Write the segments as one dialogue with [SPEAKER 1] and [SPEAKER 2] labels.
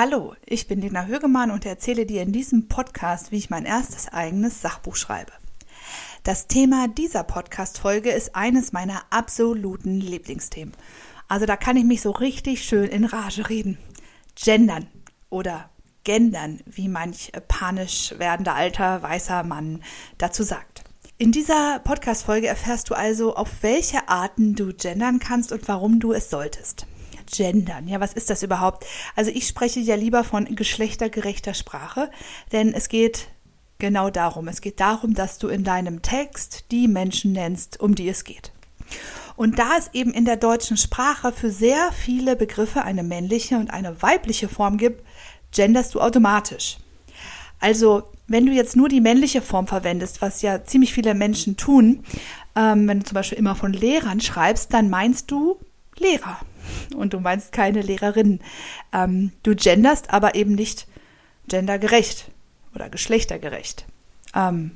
[SPEAKER 1] Hallo, ich bin Lena Högemann und erzähle dir in diesem Podcast, wie ich mein erstes eigenes Sachbuch schreibe. Das Thema dieser Podcast-Folge ist eines meiner absoluten Lieblingsthemen. Also da kann ich mich so richtig schön in Rage reden. Gendern oder Gendern, wie manch panisch werdender alter weißer Mann dazu sagt. In dieser Podcast-Folge erfährst du also, auf welche Arten du gendern kannst und warum du es solltest. Gendern. Ja, was ist das überhaupt? Also ich spreche ja lieber von geschlechtergerechter Sprache, denn es geht genau darum. Es geht darum, dass du in deinem Text die Menschen nennst, um die es geht. Und da es eben in der deutschen Sprache für sehr viele Begriffe eine männliche und eine weibliche Form gibt, genderst du automatisch. Also, wenn du jetzt nur die männliche Form verwendest, was ja ziemlich viele Menschen tun, ähm, wenn du zum Beispiel immer von Lehrern schreibst, dann meinst du Lehrer und du meinst keine Lehrerin. Ähm, du genderst aber eben nicht gendergerecht oder geschlechtergerecht. Ähm,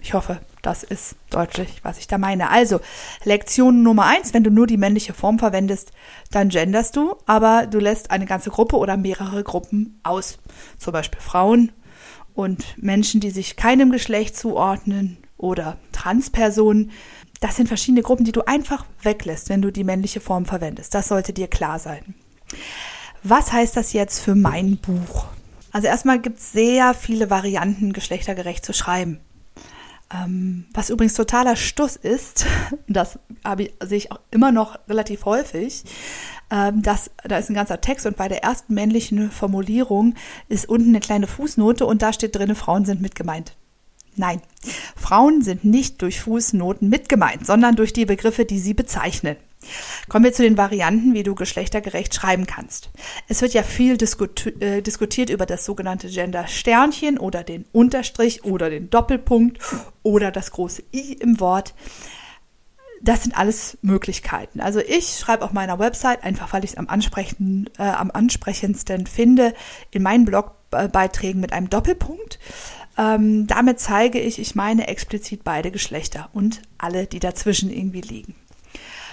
[SPEAKER 1] ich hoffe, das ist deutlich, was ich da meine. Also, Lektion Nummer eins, wenn du nur die männliche Form verwendest, dann genderst du, aber du lässt eine ganze Gruppe oder mehrere Gruppen aus. Zum Beispiel Frauen und Menschen, die sich keinem Geschlecht zuordnen oder Transpersonen. Das sind verschiedene Gruppen, die du einfach weglässt, wenn du die männliche Form verwendest. Das sollte dir klar sein. Was heißt das jetzt für mein Buch? Also erstmal gibt es sehr viele Varianten, geschlechtergerecht zu schreiben. Ähm, was übrigens totaler Stuss ist, das ich, sehe ich auch immer noch relativ häufig, ähm, dass, da ist ein ganzer Text und bei der ersten männlichen Formulierung ist unten eine kleine Fußnote und da steht drin, Frauen sind mit gemeint. Nein, Frauen sind nicht durch Fußnoten mit gemeint, sondern durch die Begriffe, die sie bezeichnen. Kommen wir zu den Varianten, wie du geschlechtergerecht schreiben kannst. Es wird ja viel äh, diskutiert über das sogenannte Gender-Sternchen oder den Unterstrich oder den Doppelpunkt oder das große I im Wort. Das sind alles Möglichkeiten. Also ich schreibe auf meiner Website, einfach weil ich es am, äh, am ansprechendsten finde, in meinen Blogbeiträgen mit einem Doppelpunkt. Ähm, damit zeige ich, ich meine explizit beide Geschlechter und alle, die dazwischen irgendwie liegen.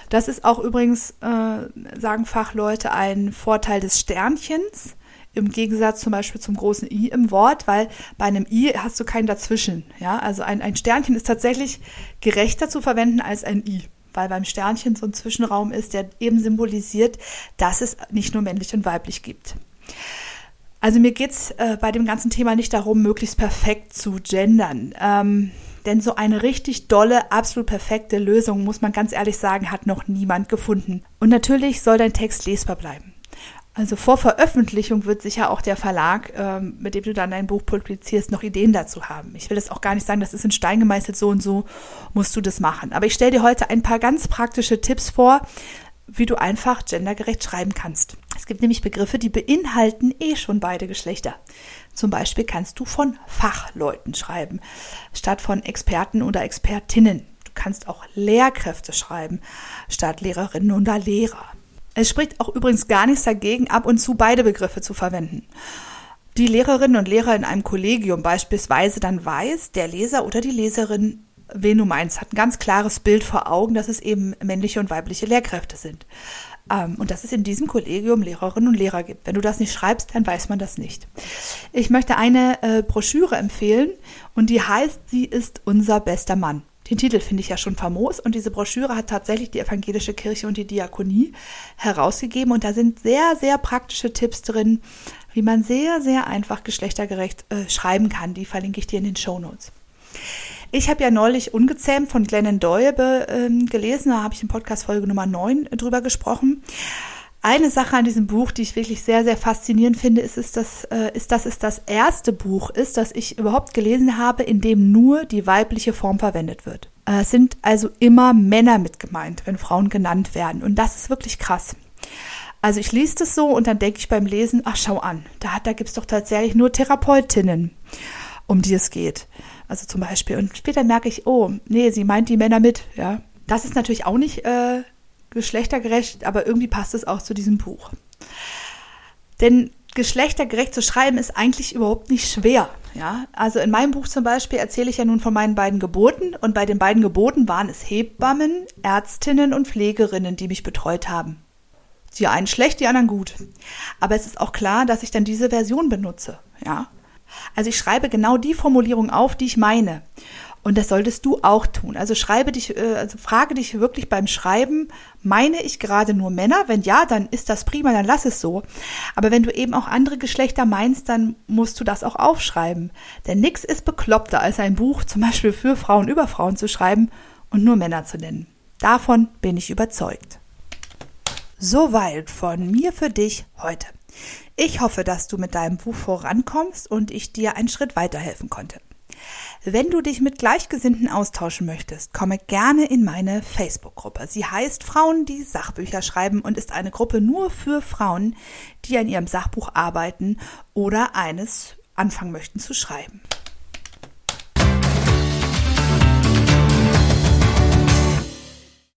[SPEAKER 1] Das ist auch übrigens, äh, sagen Fachleute, ein Vorteil des Sternchens im Gegensatz zum Beispiel zum großen I im Wort, weil bei einem I hast du keinen dazwischen. Ja, also ein, ein Sternchen ist tatsächlich gerechter zu verwenden als ein I, weil beim Sternchen so ein Zwischenraum ist, der eben symbolisiert, dass es nicht nur männlich und weiblich gibt. Also mir geht's äh, bei dem ganzen Thema nicht darum, möglichst perfekt zu gendern. Ähm, denn so eine richtig dolle, absolut perfekte Lösung, muss man ganz ehrlich sagen, hat noch niemand gefunden. Und natürlich soll dein Text lesbar bleiben. Also vor Veröffentlichung wird sicher auch der Verlag, ähm, mit dem du dann dein Buch publizierst, noch Ideen dazu haben. Ich will das auch gar nicht sagen, das ist in Stein gemeißelt, so und so musst du das machen. Aber ich stelle dir heute ein paar ganz praktische Tipps vor, wie du einfach gendergerecht schreiben kannst. Es gibt nämlich Begriffe, die beinhalten eh schon beide Geschlechter. Zum Beispiel kannst du von Fachleuten schreiben, statt von Experten oder Expertinnen. Du kannst auch Lehrkräfte schreiben, statt Lehrerinnen oder Lehrer. Es spricht auch übrigens gar nichts dagegen, ab und zu beide Begriffe zu verwenden. Die Lehrerinnen und Lehrer in einem Kollegium beispielsweise dann weiß, der Leser oder die Leserin, wen du meinst, hat ein ganz klares Bild vor Augen, dass es eben männliche und weibliche Lehrkräfte sind. Ähm, und dass es in diesem Kollegium Lehrerinnen und Lehrer gibt. Wenn du das nicht schreibst, dann weiß man das nicht. Ich möchte eine äh, Broschüre empfehlen und die heißt Sie ist unser bester Mann. Den Titel finde ich ja schon famos und diese Broschüre hat tatsächlich die Evangelische Kirche und die Diakonie herausgegeben und da sind sehr, sehr praktische Tipps drin, wie man sehr, sehr einfach geschlechtergerecht äh, schreiben kann. Die verlinke ich dir in den Show Notes. Ich habe ja neulich Ungezähmt von Glennon Doyle äh, gelesen, da habe ich in Podcast Folge Nummer 9 drüber gesprochen. Eine Sache an diesem Buch, die ich wirklich sehr, sehr faszinierend finde, ist, ist, dass, äh, ist, dass es das erste Buch ist, das ich überhaupt gelesen habe, in dem nur die weibliche Form verwendet wird. Äh, es sind also immer Männer mit gemeint, wenn Frauen genannt werden. Und das ist wirklich krass. Also ich lese das so und dann denke ich beim Lesen, ach schau an, da, da gibt es doch tatsächlich nur Therapeutinnen, um die es geht. Also zum Beispiel. Und später merke ich, oh, nee, sie meint die Männer mit, ja. Das ist natürlich auch nicht äh, geschlechtergerecht, aber irgendwie passt es auch zu diesem Buch. Denn geschlechtergerecht zu schreiben ist eigentlich überhaupt nicht schwer. Ja, also in meinem Buch zum Beispiel erzähle ich ja nun von meinen beiden Geburten und bei den beiden Geburten waren es Hebammen, Ärztinnen und Pflegerinnen, die mich betreut haben. Die einen schlecht, die anderen gut. Aber es ist auch klar, dass ich dann diese Version benutze, ja. Also ich schreibe genau die Formulierung auf, die ich meine. Und das solltest du auch tun. Also schreibe dich, äh, also frage dich wirklich beim Schreiben, meine ich gerade nur Männer? Wenn ja, dann ist das prima, dann lass es so. Aber wenn du eben auch andere Geschlechter meinst, dann musst du das auch aufschreiben. Denn nichts ist bekloppter, als ein Buch zum Beispiel für Frauen über Frauen zu schreiben und nur Männer zu nennen. Davon bin ich überzeugt. Soweit von mir für dich heute. Ich hoffe, dass du mit deinem Buch vorankommst und ich dir einen Schritt weiterhelfen konnte. Wenn du dich mit Gleichgesinnten austauschen möchtest, komme gerne in meine Facebook-Gruppe. Sie heißt Frauen, die Sachbücher schreiben und ist eine Gruppe nur für Frauen, die an ihrem Sachbuch arbeiten oder eines anfangen möchten zu schreiben.